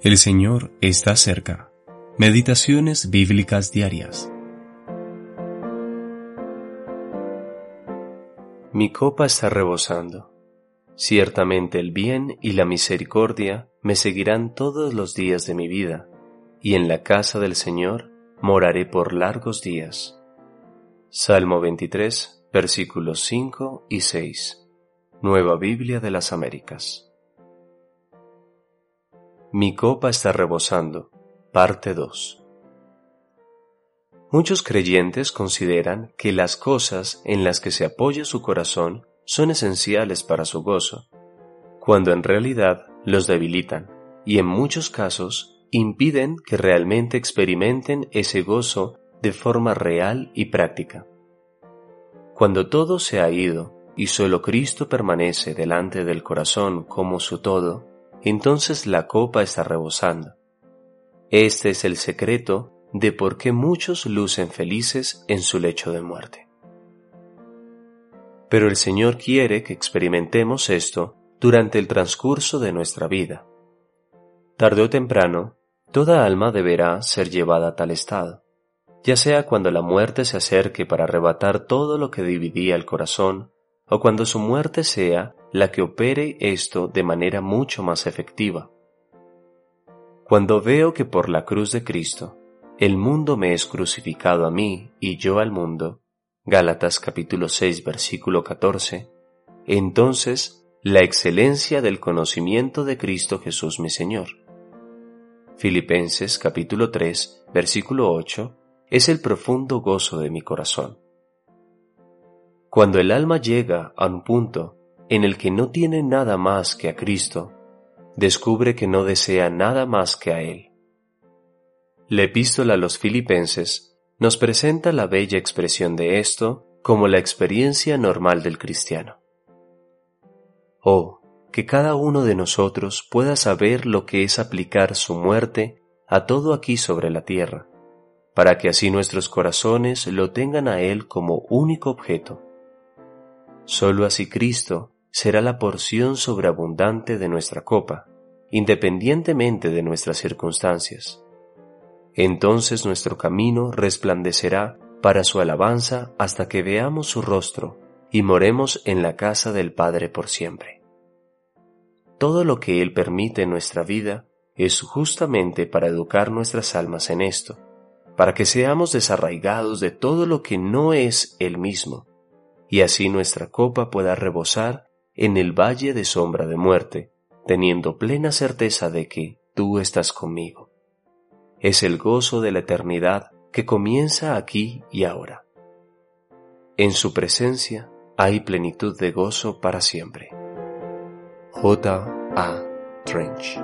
El Señor está cerca. Meditaciones bíblicas diarias. Mi copa está rebosando. Ciertamente el bien y la misericordia me seguirán todos los días de mi vida, y en la casa del Señor moraré por largos días. Salmo 23, versículos 5 y 6. Nueva Biblia de las Américas. Mi copa está rebosando. Parte 2. Muchos creyentes consideran que las cosas en las que se apoya su corazón son esenciales para su gozo, cuando en realidad los debilitan y en muchos casos impiden que realmente experimenten ese gozo de forma real y práctica. Cuando todo se ha ido y solo Cristo permanece delante del corazón como su todo, entonces la copa está rebosando. Este es el secreto de por qué muchos lucen felices en su lecho de muerte. Pero el Señor quiere que experimentemos esto durante el transcurso de nuestra vida. Tarde o temprano, toda alma deberá ser llevada a tal estado, ya sea cuando la muerte se acerque para arrebatar todo lo que dividía el corazón, o cuando su muerte sea la que opere esto de manera mucho más efectiva. Cuando veo que por la cruz de Cristo el mundo me es crucificado a mí y yo al mundo, Gálatas capítulo 6 versículo 14, entonces la excelencia del conocimiento de Cristo Jesús mi Señor. Filipenses capítulo 3 versículo 8 es el profundo gozo de mi corazón. Cuando el alma llega a un punto en el que no tiene nada más que a Cristo, descubre que no desea nada más que a Él. La epístola a los filipenses nos presenta la bella expresión de esto como la experiencia normal del cristiano. Oh, que cada uno de nosotros pueda saber lo que es aplicar su muerte a todo aquí sobre la tierra, para que así nuestros corazones lo tengan a Él como único objeto. Solo así Cristo será la porción sobreabundante de nuestra copa, independientemente de nuestras circunstancias. Entonces nuestro camino resplandecerá para su alabanza hasta que veamos su rostro y moremos en la casa del Padre por siempre. Todo lo que Él permite en nuestra vida es justamente para educar nuestras almas en esto, para que seamos desarraigados de todo lo que no es Él mismo, y así nuestra copa pueda rebosar en el valle de sombra de muerte, teniendo plena certeza de que tú estás conmigo. Es el gozo de la eternidad que comienza aquí y ahora. En su presencia hay plenitud de gozo para siempre. J. A. Trench